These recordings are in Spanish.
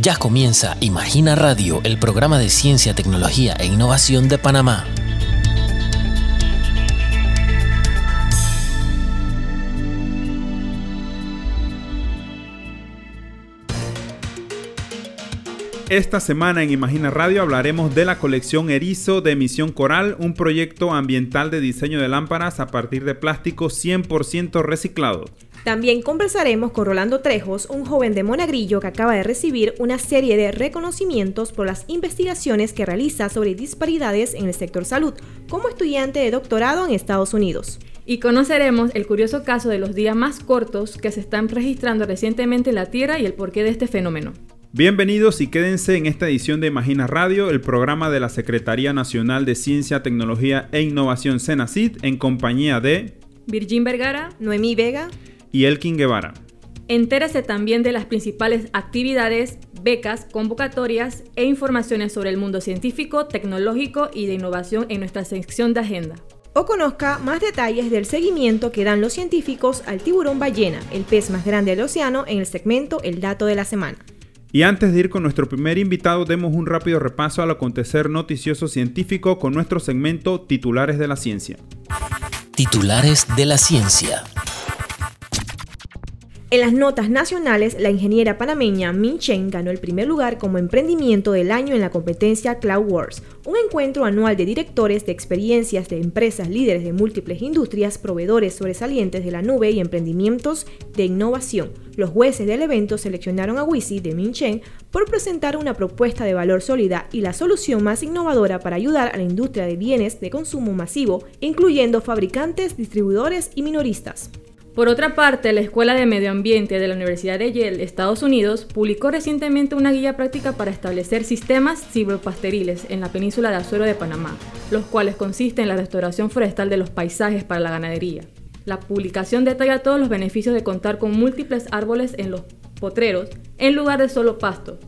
Ya comienza Imagina Radio, el programa de ciencia, tecnología e innovación de Panamá. Esta semana en Imagina Radio hablaremos de la colección Erizo de Emisión Coral, un proyecto ambiental de diseño de lámparas a partir de plástico 100% reciclado. También conversaremos con Rolando Trejos, un joven de Monagrillo que acaba de recibir una serie de reconocimientos por las investigaciones que realiza sobre disparidades en el sector salud como estudiante de doctorado en Estados Unidos. Y conoceremos el curioso caso de los días más cortos que se están registrando recientemente en la Tierra y el porqué de este fenómeno. Bienvenidos y quédense en esta edición de Imagina Radio, el programa de la Secretaría Nacional de Ciencia, Tecnología e Innovación CENACID, en compañía de Virgin Vergara, Noemí Vega y Elkin Guevara. Entérese también de las principales actividades, becas, convocatorias e informaciones sobre el mundo científico, tecnológico y de innovación en nuestra sección de agenda. O conozca más detalles del seguimiento que dan los científicos al tiburón ballena, el pez más grande del océano, en el segmento El Dato de la Semana. Y antes de ir con nuestro primer invitado, demos un rápido repaso al acontecer noticioso científico con nuestro segmento Titulares de la Ciencia. Titulares de la Ciencia. En las notas nacionales, la ingeniera panameña Min Chen ganó el primer lugar como emprendimiento del año en la competencia Cloud Wars, un encuentro anual de directores de experiencias de empresas líderes de múltiples industrias, proveedores sobresalientes de la nube y emprendimientos de innovación. Los jueces del evento seleccionaron a Wisi de Min Chen por presentar una propuesta de valor sólida y la solución más innovadora para ayudar a la industria de bienes de consumo masivo, incluyendo fabricantes, distribuidores y minoristas. Por otra parte, la Escuela de Medio Ambiente de la Universidad de Yale, Estados Unidos, publicó recientemente una guía práctica para establecer sistemas silvopasteriles en la península de Azuero de Panamá, los cuales consisten en la restauración forestal de los paisajes para la ganadería. La publicación detalla todos los beneficios de contar con múltiples árboles en los potreros en lugar de solo pasto.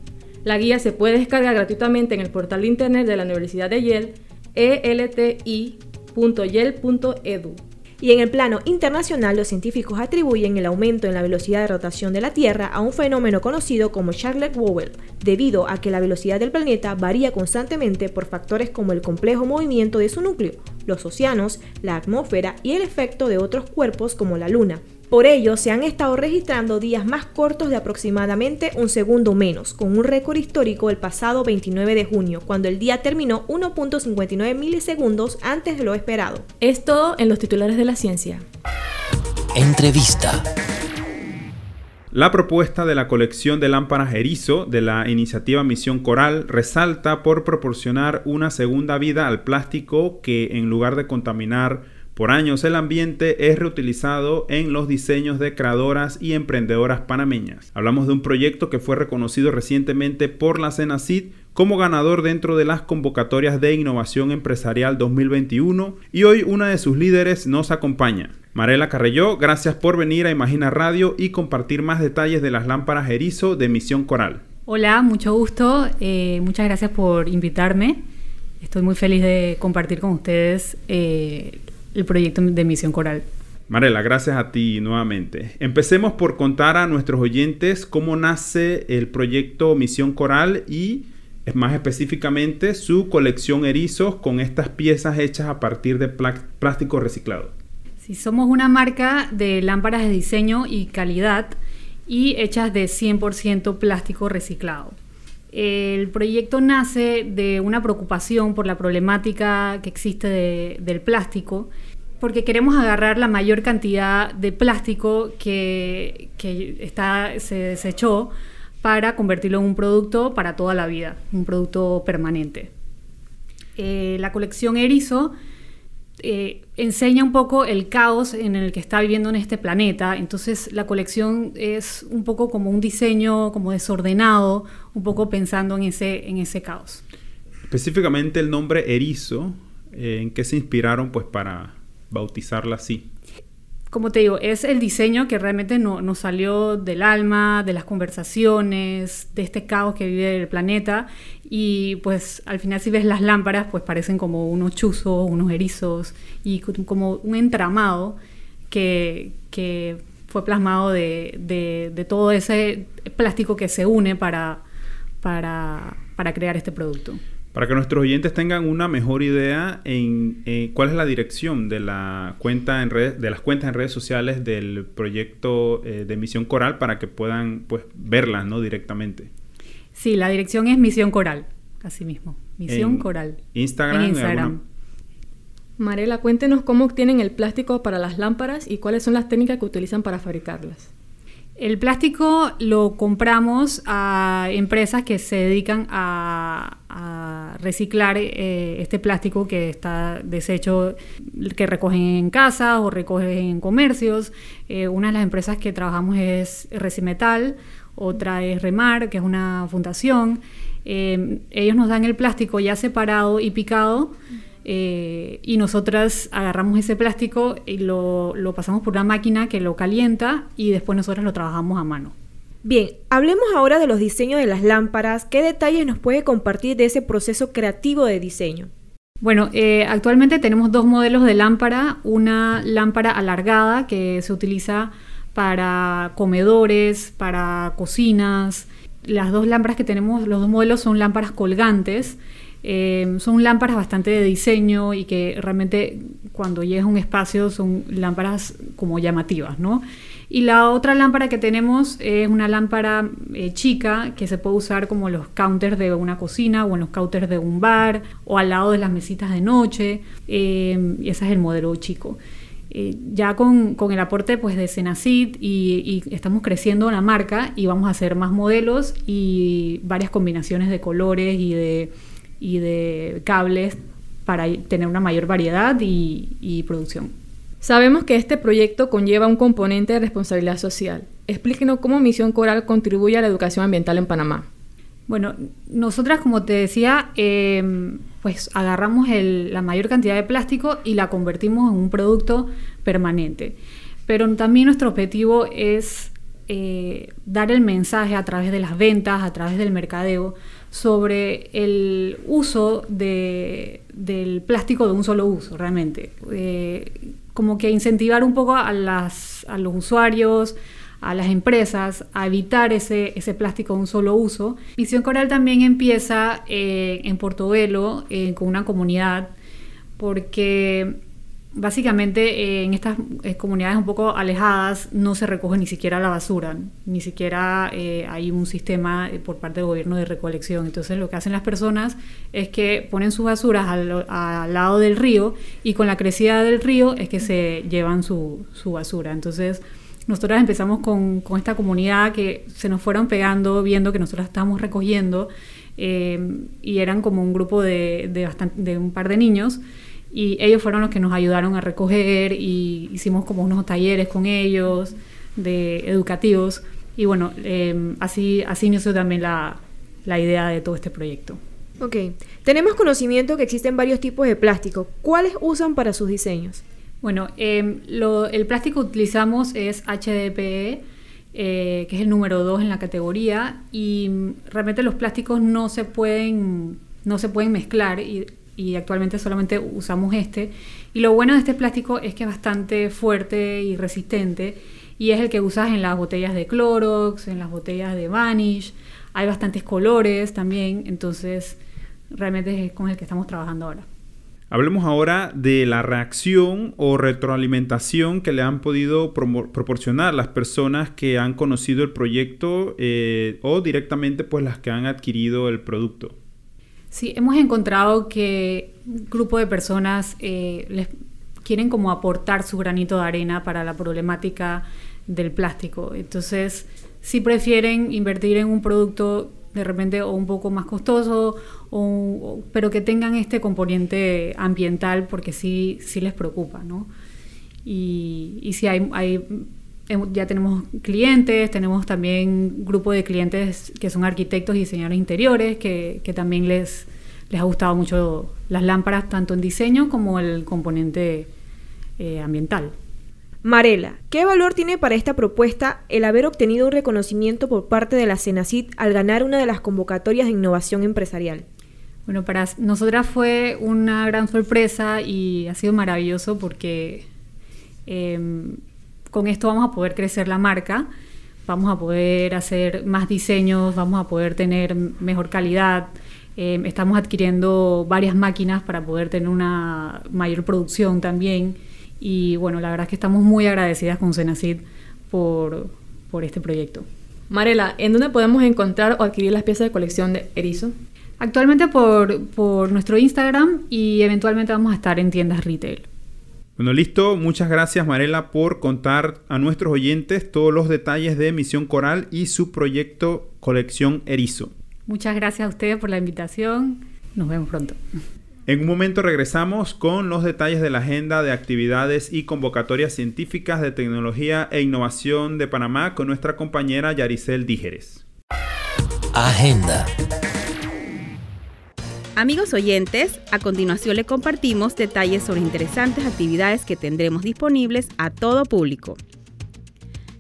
La guía se puede descargar gratuitamente en el portal de internet de la Universidad de Yale, elti.yale.edu. Y en el plano internacional, los científicos atribuyen el aumento en la velocidad de rotación de la Tierra a un fenómeno conocido como Charlotte Wowell, debido a que la velocidad del planeta varía constantemente por factores como el complejo movimiento de su núcleo, los océanos, la atmósfera y el efecto de otros cuerpos como la Luna, por ello, se han estado registrando días más cortos de aproximadamente un segundo menos, con un récord histórico el pasado 29 de junio, cuando el día terminó 1.59 milisegundos antes de lo esperado. Es todo en los titulares de la ciencia. Entrevista. La propuesta de la colección de lámparas Erizo de la iniciativa Misión Coral resalta por proporcionar una segunda vida al plástico que en lugar de contaminar por años el ambiente es reutilizado en los diseños de creadoras y emprendedoras panameñas. Hablamos de un proyecto que fue reconocido recientemente por la CENACID como ganador dentro de las convocatorias de innovación empresarial 2021 y hoy una de sus líderes nos acompaña. Marela Carrelló, gracias por venir a Imagina Radio y compartir más detalles de las lámparas Erizo de Misión Coral. Hola, mucho gusto, eh, muchas gracias por invitarme. Estoy muy feliz de compartir con ustedes eh, el proyecto de Misión Coral. Marela, gracias a ti nuevamente. Empecemos por contar a nuestros oyentes cómo nace el proyecto Misión Coral y más específicamente su colección erizos con estas piezas hechas a partir de plástico reciclado. Sí, somos una marca de lámparas de diseño y calidad y hechas de 100% plástico reciclado. El proyecto nace de una preocupación por la problemática que existe del plástico, porque queremos agarrar la mayor cantidad de plástico que, está, se desechó para convertirlo en un producto para toda la vida, un producto permanente. Eh, la colección Erizo eh, enseña un poco el caos en el que está viviendo en este planeta. Entonces la colección es un poco como un diseño como desordenado, un poco pensando en ese, en ese caos. Específicamente el nombre erizo, eh, ¿en qué se inspiraron pues para bautizarla así? Como te digo, es el diseño que realmente no, nos salió del alma, de las conversaciones, de este caos que vive el planeta. Y pues al final si ves las lámparas, pues parecen como unos chuzos, unos erizos y como un entramado que, fue plasmado de, todo ese plástico que se une para, crear este producto. Para que nuestros oyentes tengan una mejor idea en eh, cuál es la dirección de la cuenta en red, de las cuentas en redes sociales del proyecto eh, de Misión Coral para que puedan pues verlas ¿no? directamente. Sí, la dirección es Misión Coral, así mismo. Misión Coral. Instagram. En Instagram. Marela, cuéntenos cómo obtienen el plástico para las lámparas y cuáles son las técnicas que utilizan para fabricarlas. El plástico lo compramos a empresas que se dedican a, reciclar eh, este plástico que está deshecho, que recogen en casas o recogen en comercios. Eh, una de las empresas que trabajamos es Recimetal, otra es Remar, que es una fundación. Eh, ellos nos dan el plástico ya separado y picado eh, y nosotras agarramos ese plástico y lo, pasamos por una máquina que lo calienta y después nosotras lo trabajamos a mano. Bien, hablemos ahora de los diseños de las lámparas. ¿Qué detalles nos puede compartir de ese proceso creativo de diseño? Bueno, eh, actualmente tenemos dos modelos de lámpara. Una lámpara alargada que se utiliza para comedores, para cocinas. Las dos lámparas que tenemos, los dos modelos son lámparas colgantes eh, son lámparas bastante de diseño y que realmente cuando llegas a un espacio son lámparas como llamativas, ¿no? Y la otra lámpara que tenemos es una lámpara eh, chica que se puede usar como los counters de una cocina o en los counters de un bar o al lado de las mesitas de noche. Eh, y ese es el modelo chico. ya con, el aporte pues, de Senacid y, y, estamos creciendo la marca y vamos a hacer más modelos y varias combinaciones de colores y de y de cables para tener una mayor variedad y, producción. Sabemos que este proyecto conlleva un componente de responsabilidad social. Explíquenos cómo Misión Coral contribuye a la educación ambiental en Panamá. Bueno, nosotras, como te decía, em, pues agarramos la mayor cantidad de plástico y la convertimos en un producto permanente. Pero también nuestro objetivo es eh, dar el mensaje a través de las ventas, a través del mercadeo, sobre el uso del plástico de un solo uso, realmente. Eh, como que incentivar un poco a, los usuarios, a las empresas a evitar ese, ese plástico de un solo uso. Visión Coral también empieza eh, en Portobelo eh, con una comunidad porque básicamente eh, en estas eh, comunidades un poco alejadas no se recoge ni siquiera la basura, ni siquiera eh, hay un sistema por parte del gobierno de recolección. Entonces lo que hacen las personas es que ponen sus basuras al, lado del río y con la crecida del río es que se llevan su, basura. Entonces nosotros empezamos con, esta comunidad que se nos fueron pegando viendo que nosotros estábamos recogiendo y eran como un grupo de, de un par de niños y ellos fueron los que nos ayudaron a recoger y hicimos como unos talleres con ellos de educativos y bueno, em, así, así inició también la, la idea de todo este proyecto. Ok, tenemos conocimiento que existen varios tipos de plástico. ¿Cuáles usan para sus diseños? Bueno, em, lo, el plástico que utilizamos es HDPE, eh, que es el número 2 en la categoría, y realmente los plásticos no se pueden, no se pueden mezclar y y actualmente solamente usamos este. Y lo bueno de este plástico es que es bastante fuerte y resistente y es el que usas en las botellas de Clorox, en las botellas de Vanish. Hay bastantes colores también, entonces realmente es con el que estamos trabajando ahora. Hablemos ahora de la reacción o retroalimentación que le han podido proporcionar las personas que han conocido el proyecto eh, o directamente pues las que han adquirido el producto. Sí, hemos encontrado que un grupo de personas eh, les quieren como aportar su granito de arena para la problemática del plástico. Entonces, sí prefieren invertir en un producto de repente o un poco más costoso, pero que tengan este componente ambiental porque sí, sí les preocupa, ¿no? Y, y sí hay, hay ya tenemos clientes, tenemos también grupo de clientes que son arquitectos y diseñadores interiores, que, también les, les ha gustado mucho las lámparas, tanto en diseño como el componente eh, ambiental. Marela, ¿qué valor tiene para esta propuesta el haber obtenido un reconocimiento por parte de la Senacit al ganar una de las convocatorias de innovación empresarial? Bueno, para nosotras fue una gran sorpresa y ha sido maravilloso porque em, con esto vamos a poder crecer la marca vamos a poder hacer más diseños, vamos a poder tener mejor calidad. Eh, estamos adquiriendo varias máquinas para poder tener una mayor producción también. Y bueno, la verdad es que estamos muy agradecidas con Senacid por, por este proyecto. Marela, ¿en dónde podemos encontrar o adquirir las piezas de colección de Erizo? Actualmente por, por nuestro Instagram y eventualmente vamos a estar en tiendas retail. Bueno, listo. Muchas gracias, Marela, por contar a nuestros oyentes todos los detalles de Misión Coral y su proyecto Colección Erizo. Muchas gracias a ustedes por la invitación. Nos vemos pronto. En un momento regresamos con los detalles de la agenda de actividades y convocatorias científicas de tecnología e innovación de Panamá con nuestra compañera Yaricel Dígeres. Agenda. Amigos oyentes, a continuación le compartimos detalles sobre interesantes actividades que tendremos disponibles a todo público.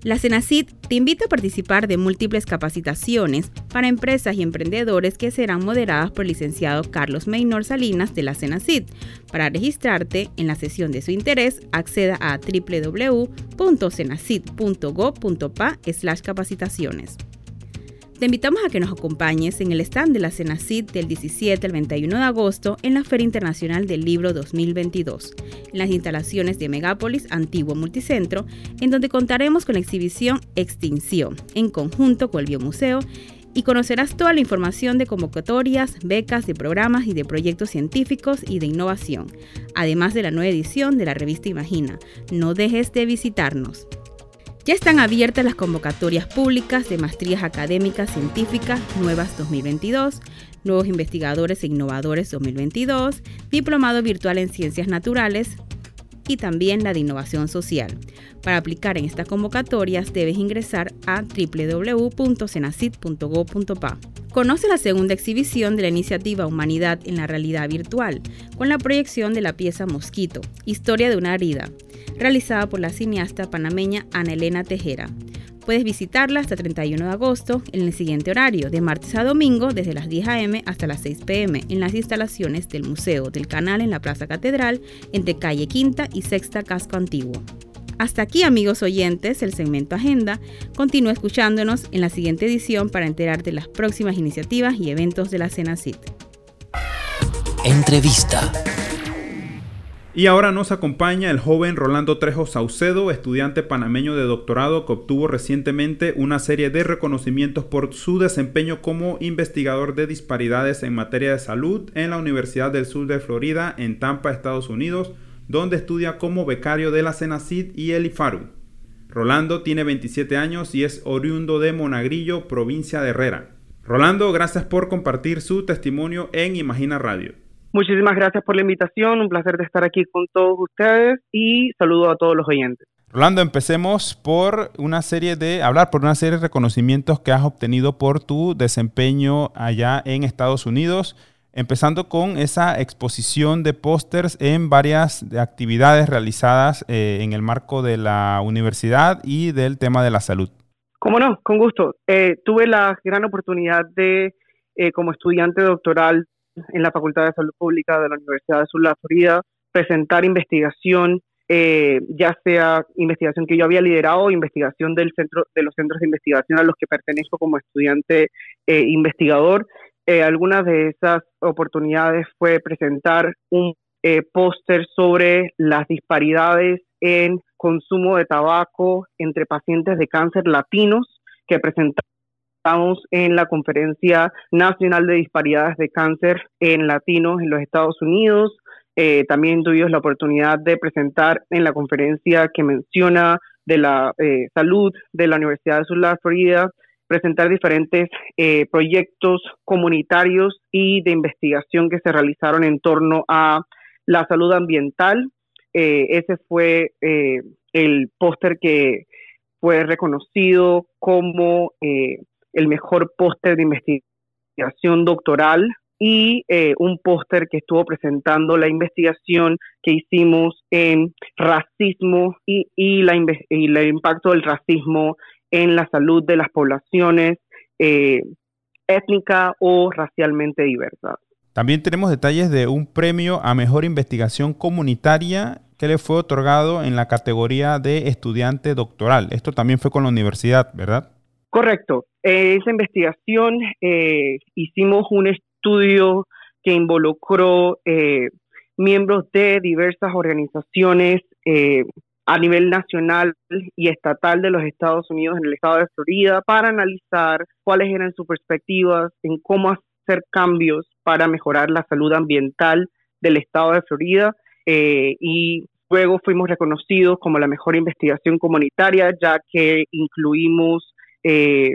La Cenacid te invita a participar de múltiples capacitaciones para empresas y emprendedores que serán moderadas por el licenciado Carlos Meynor Salinas de la Cenacid. Para registrarte en la sesión de su interés, acceda a www.cenacid.gov.pa/capacitaciones. Te invitamos a que nos acompañes en el stand de la CENACIT del 17 al 21 de agosto en la Feria Internacional del Libro 2022, en las instalaciones de Megápolis Antiguo Multicentro, en donde contaremos con la exhibición Extinción, en conjunto con el Biomuseo, y conocerás toda la información de convocatorias, becas, de programas y de proyectos científicos y de innovación, además de la nueva edición de la revista Imagina. No dejes de visitarnos. Ya están abiertas las convocatorias públicas de maestrías académicas científicas nuevas 2022, nuevos investigadores e innovadores 2022, diplomado virtual en ciencias naturales y también la de innovación social. Para aplicar en estas convocatorias debes ingresar a www.cenacit.gov.pa. Conoce la segunda exhibición de la iniciativa Humanidad en la Realidad Virtual, con la proyección de la pieza Mosquito, Historia de una herida, realizada por la cineasta panameña Ana Elena Tejera. Puedes visitarla hasta 31 de agosto en el siguiente horario, de martes a domingo desde las 10 a.m. hasta las 6 p.m. en las instalaciones del Museo del Canal en la Plaza Catedral entre calle Quinta y Sexta Casco Antiguo. Hasta aquí amigos oyentes, el segmento Agenda. Continúa escuchándonos en la siguiente edición para enterarte de las próximas iniciativas y eventos de la CENACIT. Entrevista. Y ahora nos acompaña el joven Rolando Trejo Saucedo, estudiante panameño de doctorado que obtuvo recientemente una serie de reconocimientos por su desempeño como investigador de disparidades en materia de salud en la Universidad del Sur de Florida en Tampa, Estados Unidos donde estudia como becario de la Senacid y el IFARU. Rolando tiene 27 años y es oriundo de Monagrillo, provincia de Herrera. Rolando, gracias por compartir su testimonio en Imagina Radio. Muchísimas gracias por la invitación, un placer de estar aquí con todos ustedes y saludo a todos los oyentes. Rolando, empecemos por una serie de, hablar por una serie de reconocimientos que has obtenido por tu desempeño allá en Estados Unidos empezando con esa exposición de pósters en varias actividades realizadas eh, en el marco de la universidad y del tema de la salud. Cómo no, con gusto. Eh, tuve la gran oportunidad de, eh, como estudiante doctoral en la Facultad de Salud Pública de la Universidad de Sur de la Florida, presentar investigación, ya sea investigación que yo había liderado investigación del centro, de los centros de investigación a los que pertenezco como estudiante investigador. Eh, algunas de esas oportunidades fue presentar un eh, póster sobre las disparidades en consumo de tabaco entre pacientes de cáncer latinos que presentamos en la Conferencia Nacional de Disparidades de Cáncer en Latinos en los Estados Unidos. Eh, también tuvimos la oportunidad de presentar en la conferencia que menciona de la salud de la Universidad de Sur de la Florida presentar diferentes eh, proyectos comunitarios y de investigación que se realizaron en torno a la salud ambiental. Eh, ese fue eh, el póster que fue reconocido como el mejor póster de investigación doctoral y un póster que estuvo presentando la investigación que hicimos en racismo y, y, la, y el impacto del racismo en la salud de las poblaciones eh, étnica o racialmente diversas. También tenemos detalles de un premio a mejor investigación comunitaria que le fue otorgado en la categoría de estudiante doctoral. Esto también fue con la universidad, ¿verdad? Correcto. esa investigación hicimos un estudio que involucró miembros de diversas organizaciones a nivel nacional y estatal de los Estados Unidos en el estado de Florida para analizar cuáles eran sus perspectivas en cómo hacer cambios para mejorar la salud ambiental del estado de Florida eh, y luego fuimos reconocidos como la mejor investigación comunitaria ya que incluimos eh,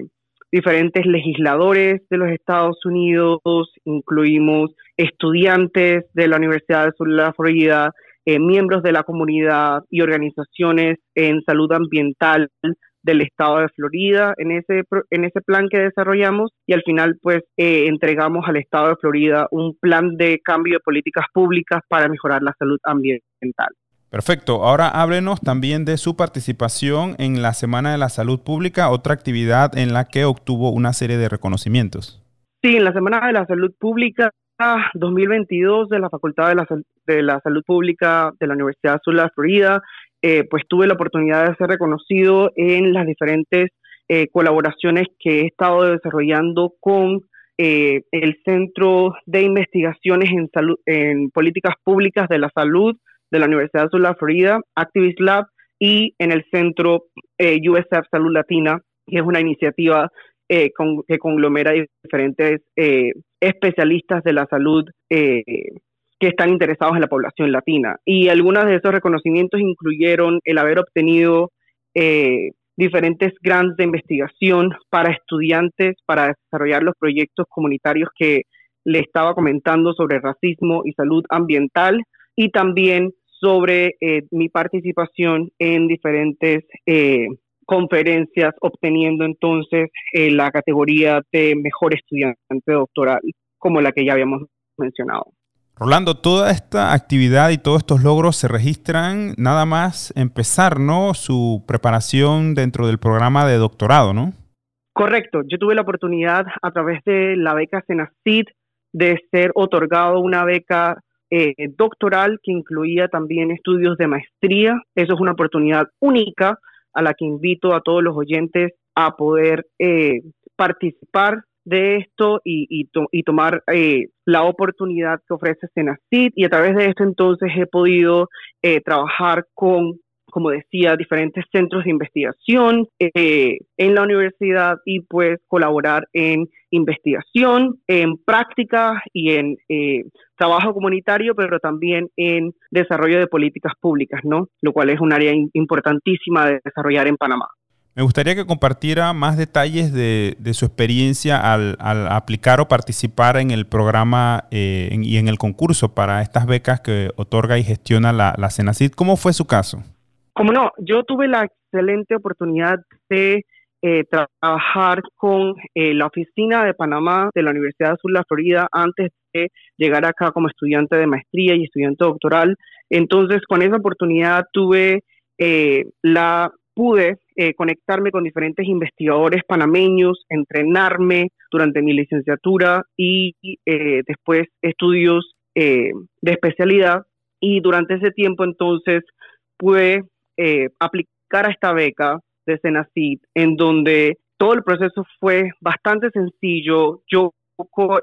diferentes legisladores de los Estados Unidos, incluimos estudiantes de la Universidad de la Florida, eh, miembros de la comunidad y organizaciones en salud ambiental del estado de Florida en ese, en ese plan que desarrollamos y al final pues eh, entregamos al estado de Florida un plan de cambio de políticas públicas para mejorar la salud ambiental. Perfecto. Ahora háblenos también de su participación en la Semana de la Salud Pública, otra actividad en la que obtuvo una serie de reconocimientos. Sí, en la Semana de la Salud Pública 2022 de la Facultad de la, de la Salud Pública de la Universidad Sur de la Florida, eh, pues tuve la oportunidad de ser reconocido en las diferentes eh, colaboraciones que he estado desarrollando con eh, el Centro de Investigaciones en, salud, en Políticas Públicas de la Salud de la Universidad de la Florida, Activist Lab, y en el Centro USF Salud Latina, que es una iniciativa que conglomera diferentes especialistas de la salud eh, que están interesados en la población latina. Y algunos de esos reconocimientos incluyeron el haber obtenido eh, diferentes grants de investigación para estudiantes para desarrollar los proyectos comunitarios que le estaba comentando sobre racismo y salud ambiental y también sobre eh, mi participación en diferentes conferencias, obteniendo entonces eh, la categoría de mejor estudiante doctoral, como la que ya habíamos mencionado. Rolando, toda esta actividad y todos estos logros se registran nada más empezar, ¿no? Su preparación dentro del programa de doctorado, ¿no? Correcto. Yo tuve la oportunidad a través de la beca Senacid de ser otorgado una beca eh, doctoral que incluía también estudios de maestría. Eso es una oportunidad única a la que invito a todos los oyentes a poder eh, participar de esto y, y, tomar eh, la oportunidad que ofrece Senacid y a través de esto entonces he podido eh, trabajar con como decía, diferentes centros de investigación eh, en la universidad y pues colaborar en investigación, en práctica y en eh, trabajo comunitario, pero también en desarrollo de políticas públicas, ¿no? Lo cual es un área importantísima de desarrollar en Panamá. Me gustaría que compartiera más detalles de, su experiencia al, aplicar o participar en el programa eh, y en el concurso para estas becas que otorga y gestiona la, la Senacid. ¿Cómo fue su caso? Como no, yo tuve la excelente oportunidad de eh, trabajar con eh, la oficina de Panamá de la Universidad de Sur de Florida antes de llegar acá como estudiante de maestría y estudiante doctoral. Entonces, con esa oportunidad tuve eh, la pude conectarme con diferentes investigadores panameños, entrenarme durante mi licenciatura y después estudios de especialidad. Y durante ese tiempo entonces pude eh, aplicar a esta beca de Senacid, en donde todo el proceso fue bastante sencillo. Yo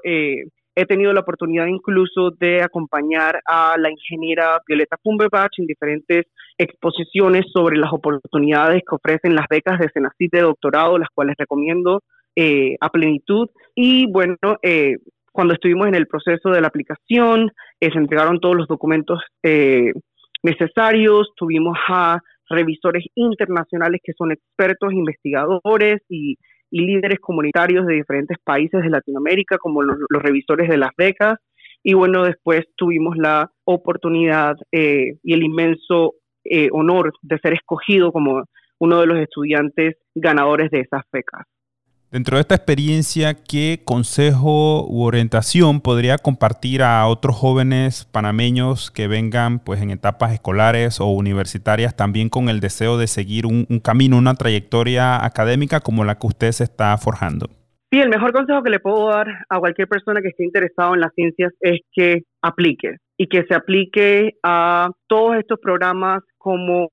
eh, he tenido la oportunidad incluso de acompañar a la ingeniera Violeta Cumberbatch en diferentes exposiciones sobre las oportunidades que ofrecen las becas de Senacid de doctorado, las cuales recomiendo eh, a plenitud. Y bueno, cuando estuvimos en el proceso de la aplicación, se entregaron todos los documentos necesarios, tuvimos a revisores internacionales que son expertos, investigadores y, líderes comunitarios de diferentes países de Latinoamérica, como los, revisores de las becas. Y bueno, después tuvimos la oportunidad eh, y el inmenso eh, honor de ser escogido como uno de los estudiantes ganadores de esas becas. Dentro de esta experiencia, ¿qué consejo u orientación podría compartir a otros jóvenes panameños que vengan pues, en etapas escolares o universitarias también con el deseo de seguir un, camino, una trayectoria académica como la que usted se está forjando? Sí, el mejor consejo que le puedo dar a cualquier persona que esté interesado en las ciencias es que aplique y que se aplique a todos estos programas como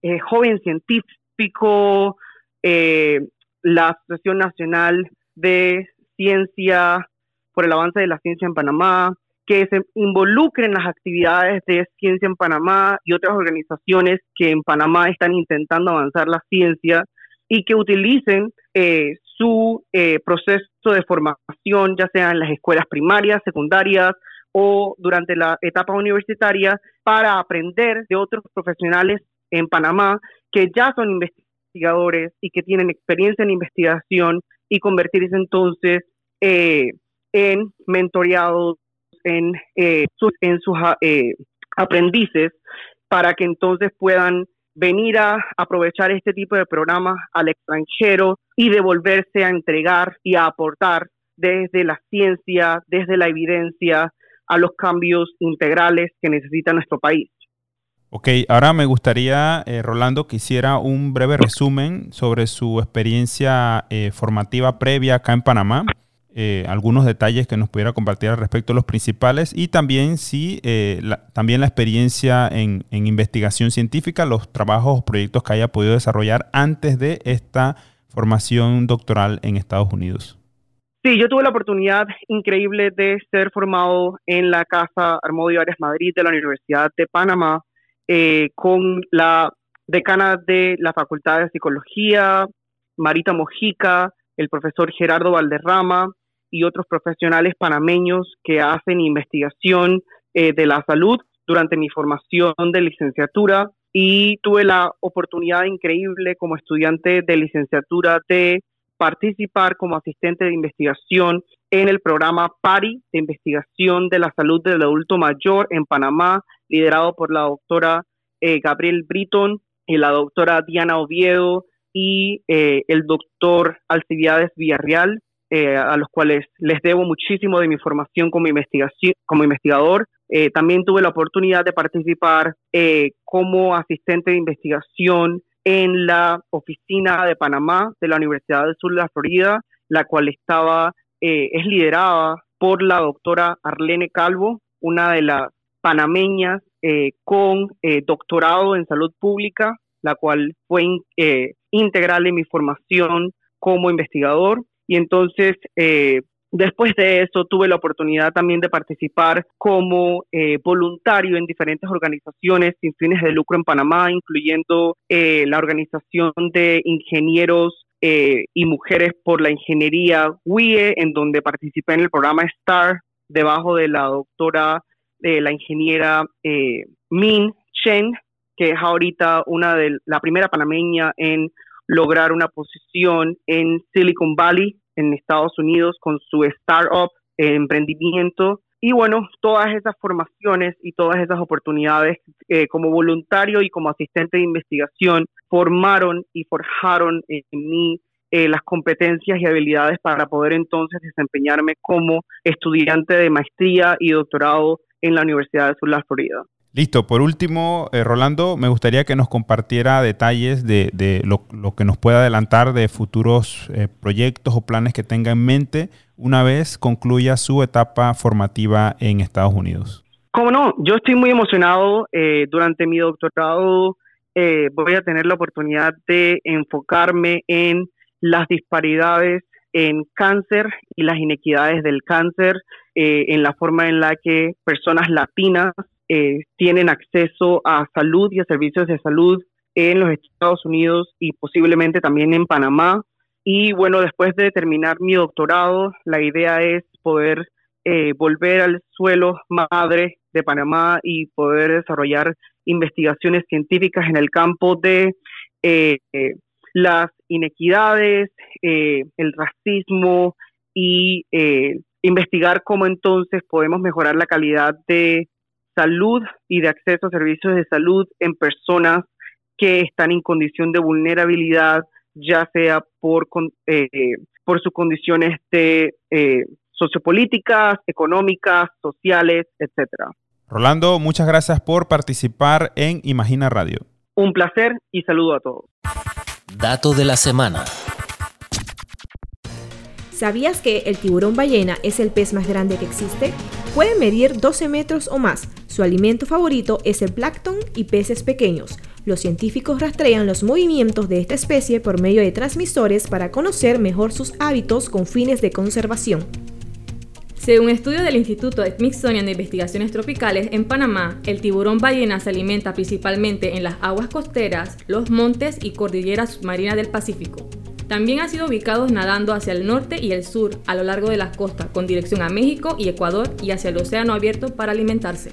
eh, joven científico, eh, la Asociación Nacional de Ciencia por el avance de la ciencia en Panamá, que se involucren en las actividades de ciencia en Panamá y otras organizaciones que en Panamá están intentando avanzar la ciencia y que utilicen eh, su eh, proceso de formación, ya sea en las escuelas primarias, secundarias o durante la etapa universitaria, para aprender de otros profesionales en Panamá que ya son investigadores y que tienen experiencia en investigación y convertirse entonces eh, en mentoreados, en, eh, sus, en sus eh, aprendices, para que entonces puedan venir a aprovechar este tipo de programas al extranjero y devolverse a entregar y a aportar desde la ciencia, desde la evidencia, a los cambios integrales que necesita nuestro país. Ok, ahora me gustaría, eh, Rolando, que hiciera un breve resumen sobre su experiencia formativa previa acá en Panamá eh, algunos detalles que nos pudiera compartir al respecto de los principales y también si eh, la, también la experiencia en, investigación científica, los trabajos o proyectos que haya podido desarrollar antes de esta formación doctoral en Estados Unidos. Sí, yo tuve la oportunidad increíble de ser formado en la Casa Armodio Arias Madrid de la Universidad de Panamá eh, con la decana de la Facultad de Psicología, Marita Mojica, el profesor Gerardo Valderrama, y otros profesionales panameños que hacen investigación eh, de la salud durante mi formación de licenciatura y tuve la oportunidad increíble como estudiante de licenciatura de participar como asistente de investigación en el programa PARI de investigación de la salud del adulto mayor en Panamá, liderado por la doctora eh, Gabriel Britton y la doctora Diana Oviedo y eh, el doctor Alcibiades Villarreal. Eh, a los cuales les debo muchísimo de mi formación como, investigación, como investigador. Eh, también tuve la oportunidad de participar eh, como asistente de investigación en la oficina de Panamá de la Universidad del Sur de la Florida, la cual estaba, es liderada por la doctora Arlene Calvo, una de las panameñas con doctorado en salud pública, la cual fue integral en mi formación como investigador. Y entonces, eh, después de eso, tuve la oportunidad también de participar como eh, voluntario en diferentes organizaciones sin fines de lucro en Panamá, incluyendo eh, la Organización de Ingenieros y Mujeres por la Ingeniería WIE, en donde participé en el programa STAR, debajo de la doctora, de la ingeniera Min Chen, que es ahorita una de la primera panameña en lograr una posición en Silicon Valley en Estados Unidos con su startup, eh, emprendimiento. Y bueno, todas esas formaciones y todas esas oportunidades eh, como voluntario y como asistente de investigación formaron y forjaron en mí eh, las competencias y habilidades para poder entonces desempeñarme como estudiante de maestría y doctorado en la Universidad de Sur de la Florida. Listo, por último, eh, Rolando, me gustaría que nos compartiera detalles de, lo, que nos pueda adelantar de futuros eh, proyectos o planes que tenga en mente una vez concluya su etapa formativa en Estados Unidos. Cómo no, yo estoy muy emocionado. Eh, durante mi doctorado voy a tener la oportunidad de enfocarme en las disparidades en cáncer y las inequidades del cáncer, en la forma en la que personas latinas eh, tienen acceso a salud y a servicios de salud en los Estados Unidos y posiblemente también en Panamá. Y bueno, después de terminar mi doctorado, la idea es poder eh, volver al suelo madre de Panamá y poder desarrollar investigaciones científicas en el campo de eh, las inequidades, el racismo y investigar cómo entonces podemos mejorar la calidad de salud y de acceso a servicios de salud en personas que están en condición de vulnerabilidad, ya sea por, eh, por sus condiciones de, eh, sociopolíticas, económicas, sociales, etcétera. Rolando, muchas gracias por participar en Imagina Radio. Un placer y saludo a todos. Dato de la semana. ¿Sabías que el tiburón ballena es el pez más grande que existe? Puede medir 12 metros o más. Su alimento favorito es el plancton y peces pequeños. Los científicos rastrean los movimientos de esta especie por medio de transmisores para conocer mejor sus hábitos con fines de conservación. Según estudio del Instituto Smithsonian de Investigaciones Tropicales, en Panamá, el tiburón ballena se alimenta principalmente en las aguas costeras, los montes y cordilleras submarinas del Pacífico. También ha sido ubicado nadando hacia el norte y el sur a lo largo de las costas con dirección a México y Ecuador y hacia el océano abierto para alimentarse.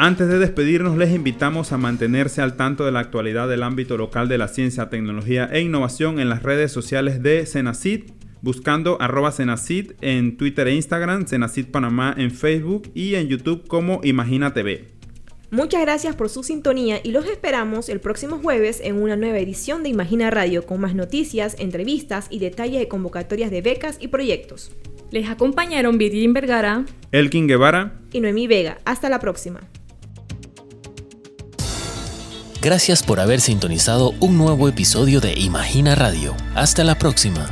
Antes de despedirnos, les invitamos a mantenerse al tanto de la actualidad del ámbito local de la ciencia, tecnología e innovación en las redes sociales de Cenacid buscando arroba Cenacid en Twitter e Instagram, Cenacid Panamá en Facebook y en YouTube como Imagina TV. Muchas gracias por su sintonía y los esperamos el próximo jueves en una nueva edición de Imagina Radio con más noticias, entrevistas y detalles de convocatorias de becas y proyectos. Les acompañaron Virgin Vergara, Elkin Guevara y Noemí Vega. Hasta la próxima. Gracias por haber sintonizado un nuevo episodio de Imagina Radio. Hasta la próxima.